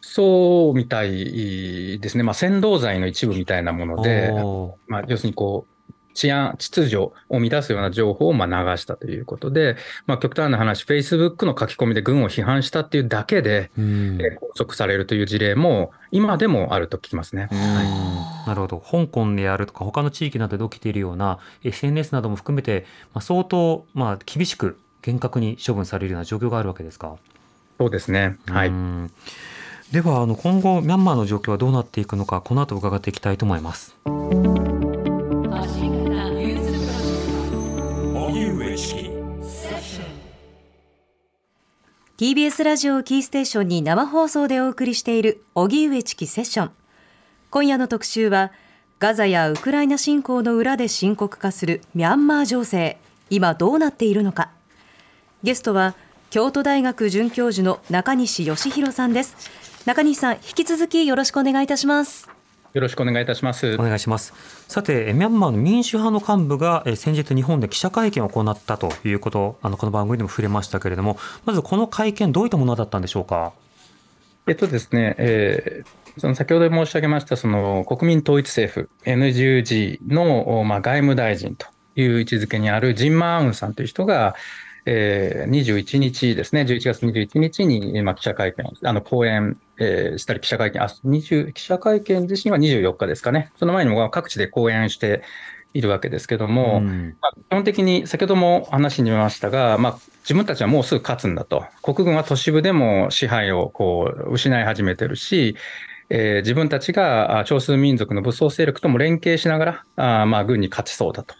そうみたいですね、まあ、扇動罪の一部みたいなもので、まあ、要するにこう治安、秩序を乱すような情報をまあ流したということで、まあ、極端な話、Facebook の書き込みで軍を批判したっていうだけで、拘束されるという事例も、今でもあると聞きますね。はい、なるほど、香港であるとか、他の地域などで起きているような SNS なども含めて、まあ、相当、まあ、厳しく厳格に処分されるような状況があるわけですか？そうですね。はい。ではあの今後ミャンマーの状況はどうなっていくのかこの後伺っていきたいと思います。TBS ラジオキーステーションに生放送でお送りしている荻上チキセッション。今夜の特集はガザやウクライナ侵攻の裏で深刻化するミャンマー情勢。今どうなっているのか。ゲストは京都大学准教授の中西義弘さんです。中西さん引き続きよろしくお願いいたします。よろしくお願いいたします。お願いします。さて、ミャンマーの民主派の幹部が先日日本で記者会見を行ったということ、あのこの番組でも触れましたけれども、まずこの会見どういったものだったんでしょうか？えっとですね、えー、その先ほど申し上げましたその国民統一政府 NUG の、まあ、外務大臣という位置づけにあるジン・マーウンさんという人が、えー、21日ですね、11月21日に、まあ、記者会見、あの講演、えー、したり記者会見、あ20記者会見自身は24日ですかね、その前にも各地で講演しているわけですけども、うん、まあ、基本的に先ほども話に出ましたが、まあ、自分たちはもうすぐ勝つんだと、国軍は都市部でも支配をこう失い始めてるし、えー、自分たちが少数民族の武装勢力とも連携しながら、あまあ、軍に勝ちそうだと。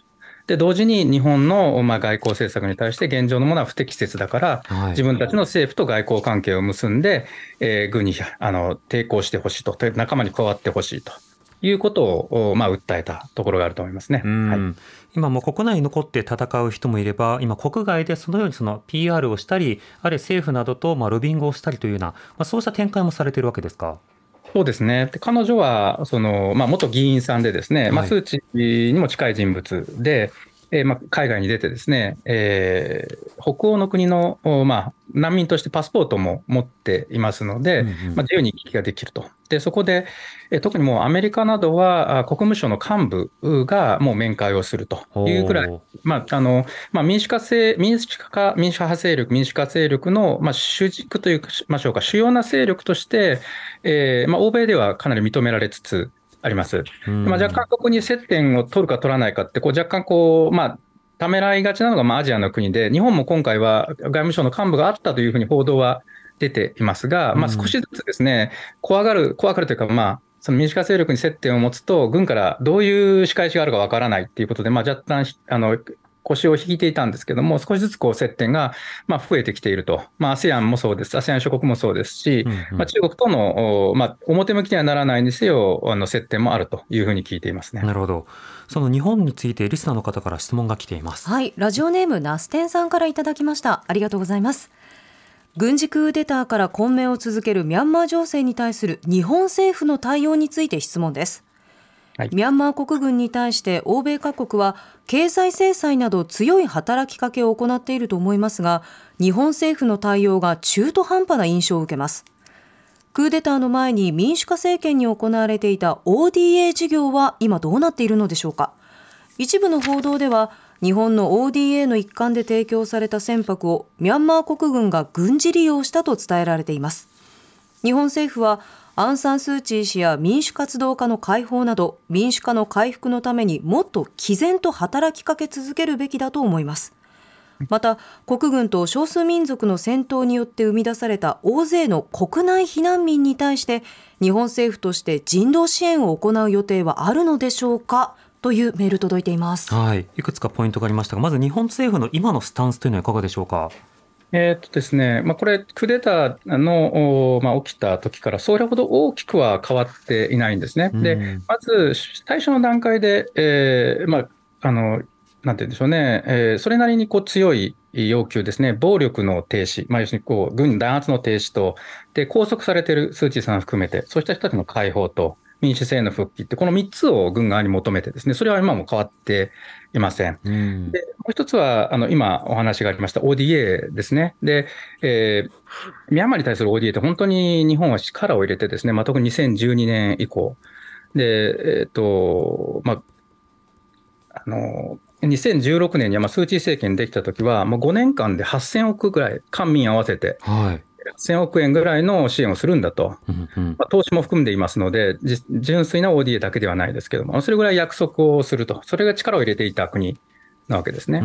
で、同時に日本のまあ外交政策に対して現状のものは不適切だから、はい、自分たちの政府と外交関係を結んで、えー、軍にあの抵抗してほしいと、仲間に加わってほしいと。いうことを、まあ、訴えたところがあると思いますね。はい、今も国内に残って戦う人もいれば、今国外でそのようにその PR をしたり、あるいは政府などとまあロビングをしたりというような、まあ、そうした展開もされているわけですか？そうですね。で彼女は、その、まあ、元議員さんでですね、まあ、数値にも近い人物で、えー、まあ、海外に出てですね、えー、北欧の国の、まあ、難民としてパスポートも持っていますので、うんうん、まあ、自由に行き来ができると。で、そこで、え特にもうアメリカなどは国務省の幹部がもう面会をするというくらい、まああのまあ、民主化性民主化民主派勢力、民主化勢力の、まあ、主軸というか、ましょうか、主要な勢力として、えーまあ、欧米ではかなり認められつつあります。まあ、若干ここに接点を取るか取らないかって、こう若干こう、まあ、ためらいがちなのがまあアジアの国で、日本も今回は外務省の幹部があったというふうに報道は出ていますが、まあ、少しずつですね、怖がる、怖がるというか、まあ、その民主化勢力に接点を持つと、軍からどういう仕返しがあるかわからないっていうことで、まあ、若干、あの、腰を引いていたんですけども、少しずつこう接点がまあ増えてきていると、まあ、ASEAN もそうです、ASEAN 諸国もそうですし、うんうん、まあ、中国との、まあ、表向きにはならないにせよ、あの接点もあるというふうに聞いていますね。なるほど。その日本についてリスナーの方から質問が来ています。はい、ラジオネームナステンさんからいただきました。ありがとうございます。軍事クーデターから混迷を続けるミャンマー情勢に対する日本政府の対応について質問です。はい、ミャンマー国軍に対して欧米各国は経済制裁など強い働きかけを行っていると思いますが日本政府の対応が中途半端な印象を受けます。クーデターの前に民主化政権に行われていた ODA 事業は今どうなっているのでしょうか。一部の報道では日本の ODA の一環で提供された船舶をミャンマー国軍が軍事利用したと伝えられています。日本政府はアン・サン・スー・チー氏や民主活動家の解放など民主化の回復のためにもっと毅然と働きかけ続けるべきだと思いますまた国軍と少数民族の戦闘によって生み出された大勢の国内避難民に対して日本政府として人道支援を行う予定はあるのでしょうか？というメール届いています。はい、いくつかポイントがありましたが、まず日本政府の今のスタンスというのはいかがでしょうか？えっとですね、まあ、これ、クーデターの、まあ、起きた時から、それほど大きくは変わっていないんですね。で、まず、最初の段階で、えー、まあ、あの、なんて言うんでしょうね、えー、それなりにこう強い要求ですね、暴力の停止、まあ、要するにこう軍弾圧の停止と、で拘束されているスー・チーさん含めて、そうした人たちの解放と、民主制の復帰って、この3つを軍側に求めてですね、それは今も変わっていません。うん、でもう一つは、あの今お話がありました ODA ですね。で、えー、ミャンマーに対する ODA って本当に日本は力を入れてですね、まあ、特に2012年以降。で、えっ、ー、と、まあ、あの、2016年には、まあ、スー・チー政権できたときは、もう5年間で8000億ぐらい、官民合わせて、はい、1000億円ぐらいの支援をするんだと、まあ、投資も含んでいますので、純粋な ODA だけではないですけども、それぐらい約束をすると、それが力を入れていた国なわけですね。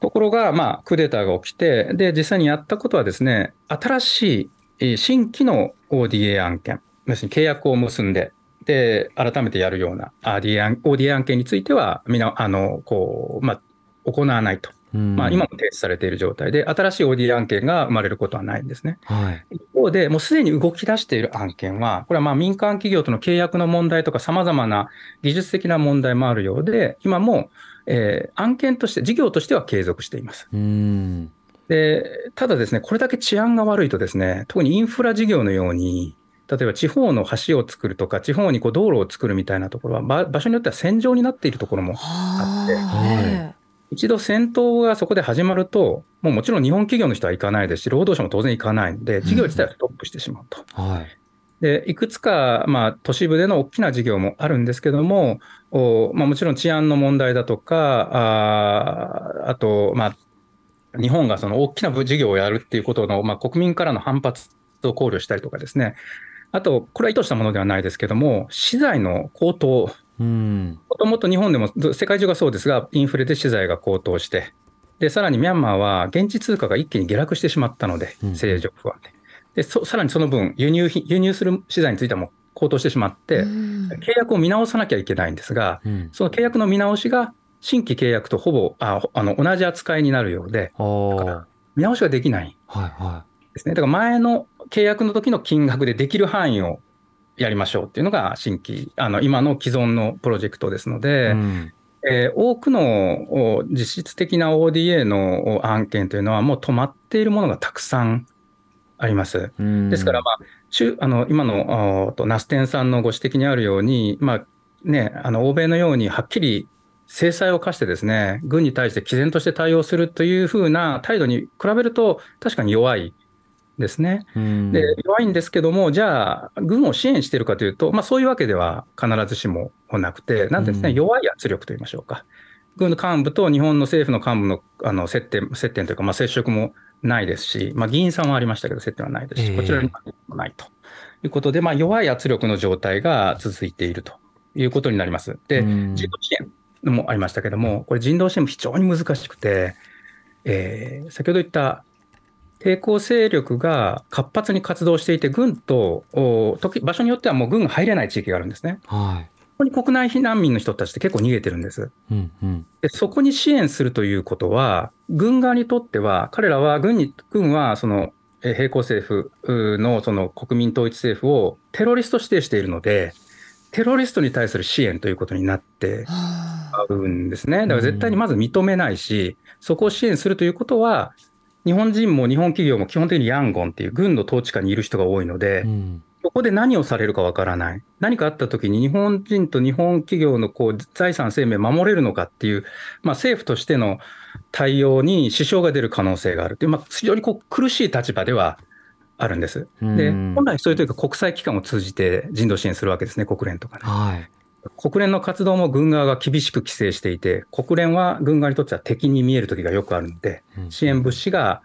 ところが、まあ、クーデターが起きて、で、実際にやったことはですね、新しい新規の ODA 案件、要するに契約を結んで、で、改めてやるような ODA 案件については、みんな、あの、こう、まあ、行わないと。まあ、今も停止されている状態で、新しい OD 案件が生まれることはないんですね。はい、一方で、もうすでに動き出している案件は、これはまあ民間企業との契約の問題とか、さまざまな技術的な問題もあるようで、今も、えー、案件として、事業としては継続しています。うんでただですね、これだけ治安が悪いとですね、特にインフラ事業のように、例えば地方の橋を作るとか、地方にこう道路を作るみたいなところは、場所によっては戦場になっているところもあって、はい一度戦闘がそこで始まると、もうもちろん日本企業の人は行かないですし、労働者も当然行かないので、事業自体はストップしてしまうと。うんはい、でいくつか、まあ、都市部での大きな事業もあるんですけども、おまあ、もちろん治安の問題だとか、ああと、まあ、日本がその大きな事業をやるっていうことの、まあ、国民からの反発を考慮したりとかですね、あと、これは意図したものではないですけども、資材の高騰もともと日本でも世界中がそうですが、インフレで資材が高騰して、でさらにミャンマーは現地通貨が一気に下落してしまったので、政情不安で。でさらにその分輸入、輸入する資材についてはもう高騰してしまって、契約を見直さなきゃいけないんですが、うん、その契約の見直しが新規契約とほぼああの同じ扱いになるようで、だから見直しができない。ですね。だから前の契約の時の金額でできる範囲をやりましょうっていうのが新規、あの今の既存のプロジェクトですので、うん、えー、多くの実質的な ODA の案件というのはもう止まっているものがたくさんあります。うん、ですから、まあ、あの今のナステンさんのご指摘にあるように、まあね、あの欧米のようにはっきり制裁を課してですね、軍に対して毅然として対応するというふうな態度に比べると、確かに弱いですね。で弱いんですけども、じゃあ、軍を支援しているかというと、まあ、そういうわけでは必ずしもなくて、なんですね、弱い圧力といいましょうか。軍の幹部と日本の政府の幹部のあの接点接点というか、まあ、接触もないですし、まあ、議員さんはありましたけど、接点はないですし、こちらにもないということで、まあ、弱い圧力の状態が続いているということになります。で、人道支援もありましたけども、これ、人道支援も非常に難しくて、えー、先ほど言った抵抗勢力が活発に活動していて、軍と時場所によってはもう軍が入れない地域があるんですね。はいここに国内避難民の人たちって結構逃げてるんです。うんうん、でそこに支援するということは、軍側にとっては、彼らは軍に軍はその並行政府のその国民統一政府をテロリスト指定しているので、テロリストに対する支援ということになってうんですね。だから絶対にまず認めないし、そこを支援するということは、日本人も日本企業も基本的にヤンゴンっていう軍の統治下にいる人が多いので、うん、そこで何をされるかわからない。何かあった時に日本人と日本企業のこう財産生命守れるのかっていう、まあ、政府としての対応に支障が出る可能性があるという、まあ、非常にこう苦しい立場ではあるんです。で、本来そういうというか国際機関を通じて人道支援するわけですね、国連とかね。はい国連の活動も軍側が厳しく規制していて、国連は軍側にとっては敵に見える時がよくあるので、支援物資が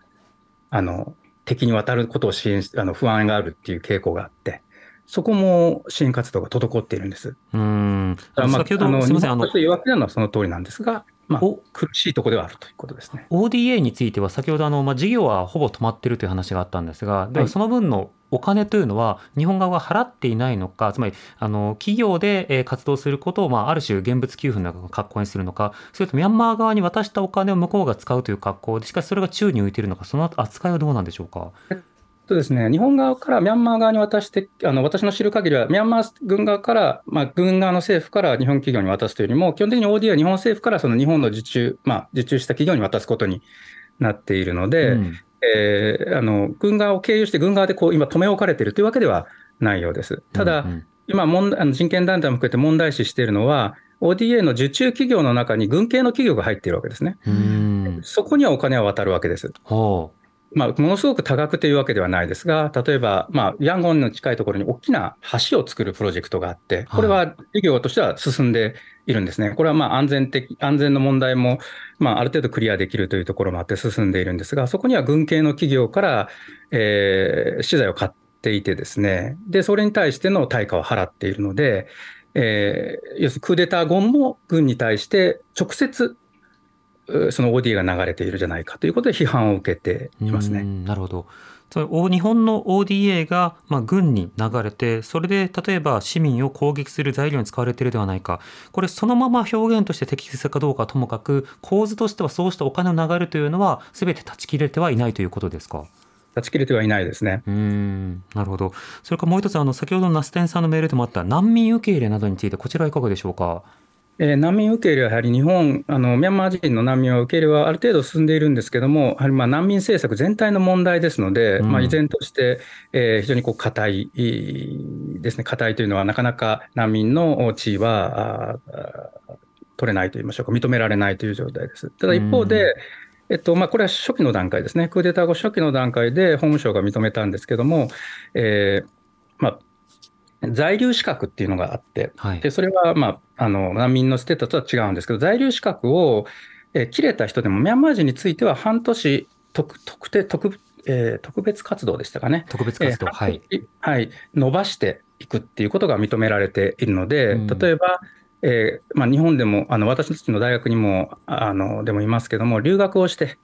あの敵に渡ることを支援あの不安があるっていう傾向があって、そこも支援活動が滞っているんです。うん。まあ、先ほど、すみません、あの、言われてるのはその通りなんですが、まあ、苦しいところではあるということですね。ODA については、先ほどあの、まあ、事業はほぼ止まっているという話があったんですが、ではその分のお金というのは、日本側は払っていないのか、つまりあの企業で活動することを、まあ、ある種、現物給付の格好にするのか、それとミャンマー側に渡したお金を向こうが使うという格好で、しかしそれが宙に浮いているのか、その扱いはどうなんでしょうか？とですね、日本側からミャンマー側に渡して、あの私の知る限りは、ミャンマー軍側から、まあ、軍側の政府から日本企業に渡すというよりも、基本的に OD は日本政府からその日本の受注、まあ、受注した企業に渡すことになっているので、うん、えー、あの軍側を経由して、軍側でこう今、止め置かれているというわけではないようです。ただ、うんうん、今問あの、人権団体も含めて問題視しているのは、ODA の受注企業の中に軍系の企業が入っているわけですね。そこにはお金は渡るわけです。ほうまあ、ものすごく多額というわけではないですが、例えば、まあ、ヤンゴンの近いところに大きな橋を作るプロジェクトがあって、これは事業としては進んでいるんですね。これはまあ安全的、安全の問題も、まあ、ある程度クリアできるというところもあって進んでいるんですが、そこには軍系の企業から、えー、資材を買っていてですね、で、それに対しての対価を払っているので、えー、要するにクーデター後も軍に対して直接その OD が流れているじゃないかということで批判を受けていますね。なるほど日本の ODA がまあ軍に流れてそれで例えば市民を攻撃する材料に使われているではないかこれそのまま表現として適切かどうかともかく構図としてはそうしたお金の流れというのは全て断ち切れてはいないということですか？断ち切れてはいないですね。うんなるほど。それからもう一つあの先ほどのナステンさんのメールでもあった難民受け入れなどについてこちらはいかがでしょうか？えー、難民受け入れはやはり日本、あのミャンマー人の難民は受け入れはある程度進んでいるんですけれども、やはりまあ難民政策全体の問題ですので、うん、まあ、依然として、えー、非常にこう硬いですね、硬いというのは、なかなか難民の地位は取れないといいましょうか、認められないという状態です。ただ一方で、うん。えっとまあ、これは初期の段階ですね、クーデター後初期の段階で法務省が認めたんですけれども、えーまあ、在留資格っていうのがあって、はい、でそれは、まあ、あの難民のステータスとは違うんですけど、在留資格を、え切れた人でも、ミャンマー人については半年特特定特、えー、特別活動でしたかね、特別活動、えー、はい、はい、伸ばしていくっていうことが認められているので、うん、例えば、えーまあ、日本でもあの私たちの大学にもあのでもいますけども留学をして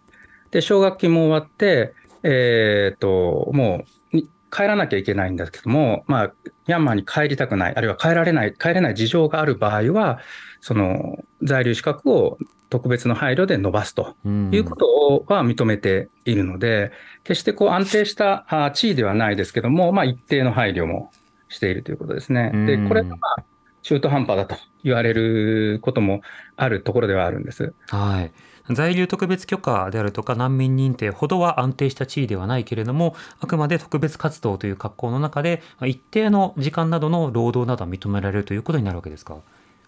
で奨学金も終わって、えーと、もう帰らなきゃいけないんですけども、まあ、ミャンマーに帰りたくないあるいは帰られない帰れない事情がある場合はその在留資格を特別の配慮で伸ばすということは認めているので、決してこう安定した地位ではないですけども、まあ、一定の配慮もしているということですね。でこれがまあ中途半端だと言われることもあるところではあるんです。はい在留特別許可であるとか難民認定ほどは安定した地位ではないけれどもあくまで特別活動という格好の中で一定の時間などの労働などは認められるということになるわけですか？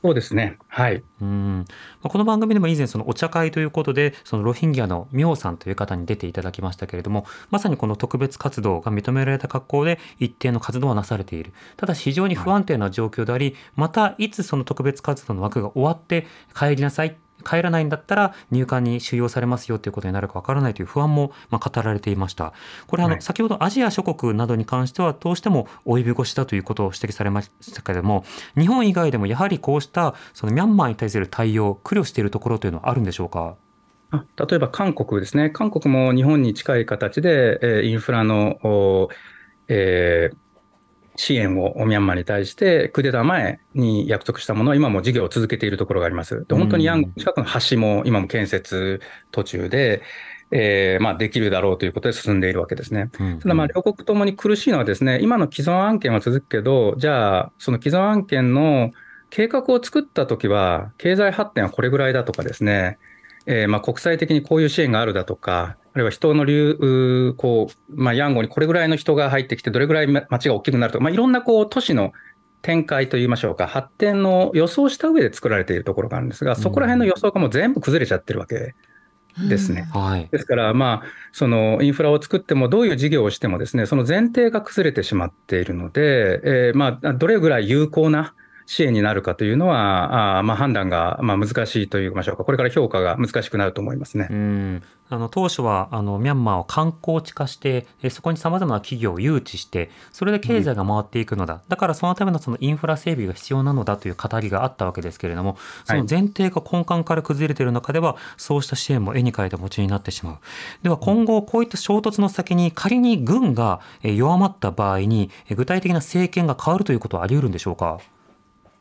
そうですね。はい。うん。この番組でも以前そのお茶会ということで、そのロヒンギャのミョウさんという方に出ていただきましたけれども、まさにこの特別活動が認められた格好で一定の活動はなされている。ただし非常に不安定な状況であり、またいつその特別活動の枠が終わって帰りなさい帰らないんだったら入管に収容されますよということになるかわからないという不安もま語られていました。これあの、先ほどアジア諸国などに関してはどうしても及び腰だということを指摘されましたけれども日本以外でもやはりこうしたそのミャンマーに対する対応苦慮しているところというのはあるんでしょうか？例えば韓国ですね、韓国も日本に近い形で、えインフラの、えー、支援をミャンマーに対して、クーデター前に約束したものは、今も事業を続けているところがあります。で本当にヤンゴン近くの橋も今も建設途中で、えーまあ、できるだろうということで進んでいるわけですね。ただ、まあ、両国ともに苦しいのはですね、今の既存案件は続くけど、じゃあ、その既存案件の計画を作ったときは、経済発展はこれぐらいだとかですね、えー、まあ国際的にこういう支援があるだとか、あるいは人の流、こう、まあ、ヤンゴにこれぐらいの人が入ってきて、どれぐらい街が大きくなるとか、まあ、いろんなこう都市の展開といいましょうか、発展の予想した上で作られているところがあるんですが、そこら辺の予想がもう全部崩れちゃってるわけですね。うん。はい、ですから、まあ、そのインフラを作っても、どういう事業をしてもですね、その前提が崩れてしまっているので、えー、まあ、どれぐらい有効な支援になるかというのは、あまあ、判断がまあ難しいといいましょうか、これから評価が難しくなると思いますね。うん。あの当初はあのミャンマーを観光地化してそこにさまざまな企業を誘致してそれで経済が回っていくのだ、うん、だからそのためのそのインフラ整備が必要なのだという語りがあったわけですけれどもその前提が根幹から崩れている中では、そうした支援も絵に描いた餅になってしまう。では今後こういった衝突の先に仮に軍が弱まった場合に具体的な政権が変わるということはあり得るん。でしょうか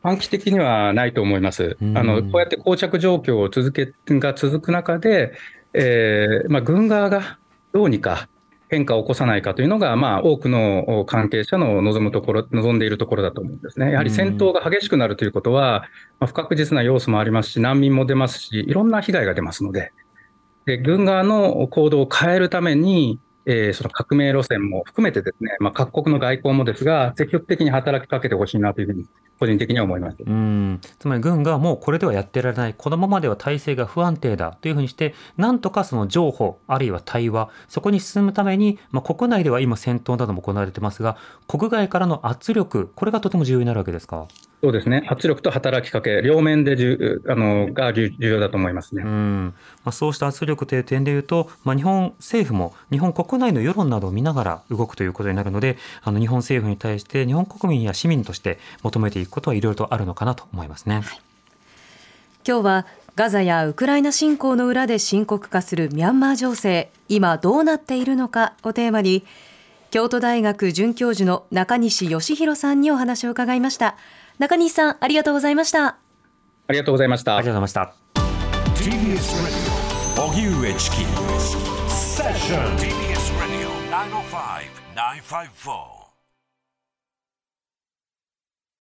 短期的にはないと思います。あのこうやって膠着状況を続けが続く中で、えーまあ、軍側がどうにか変化を起こさないかというのが、まあ、多くの関係者の望むところ、望んでいるところだと思うんですね。やはり戦闘が激しくなるということは、まあ、不確実な要素もありますし、難民も出ますし、いろんな被害が出ますので、で軍側の行動を変えるために、えー、その革命路線も含めてですね、まあ、各国の外交もですが、積極的に働きかけてほしいなというふうに個人的には思います。うん。つまり軍がもうこれではやってられない、このままでは体制が不安定だというふうにして、なんとかその譲歩、あるいは対話、そこに進むために、まあ、国内では今、戦闘なども行われてますが、国外からの圧力、これがとても重要になるわけですか？そうですね、圧力と働きかけ、両面であのが重要だと思いますね、うん。まあ、そうした圧力という点でいうと、まあ、日本政府も日本国内の世論などを見ながら動くということになるので、あの日本政府に対して日本国民や市民として求めていくことはいろいろとあるのかなと思いますね。はい、今日はガザやウクライナ侵攻の裏で深刻化するミャンマー情勢、今どうなっているのかをテーマに、京都大学准教授の中西義弘さんにお話を伺いました。中西さん、ありがとうございました。ありがとうございました。ありがとうございました。TBS Radio 荻上チキセッション TBS Radio 905-954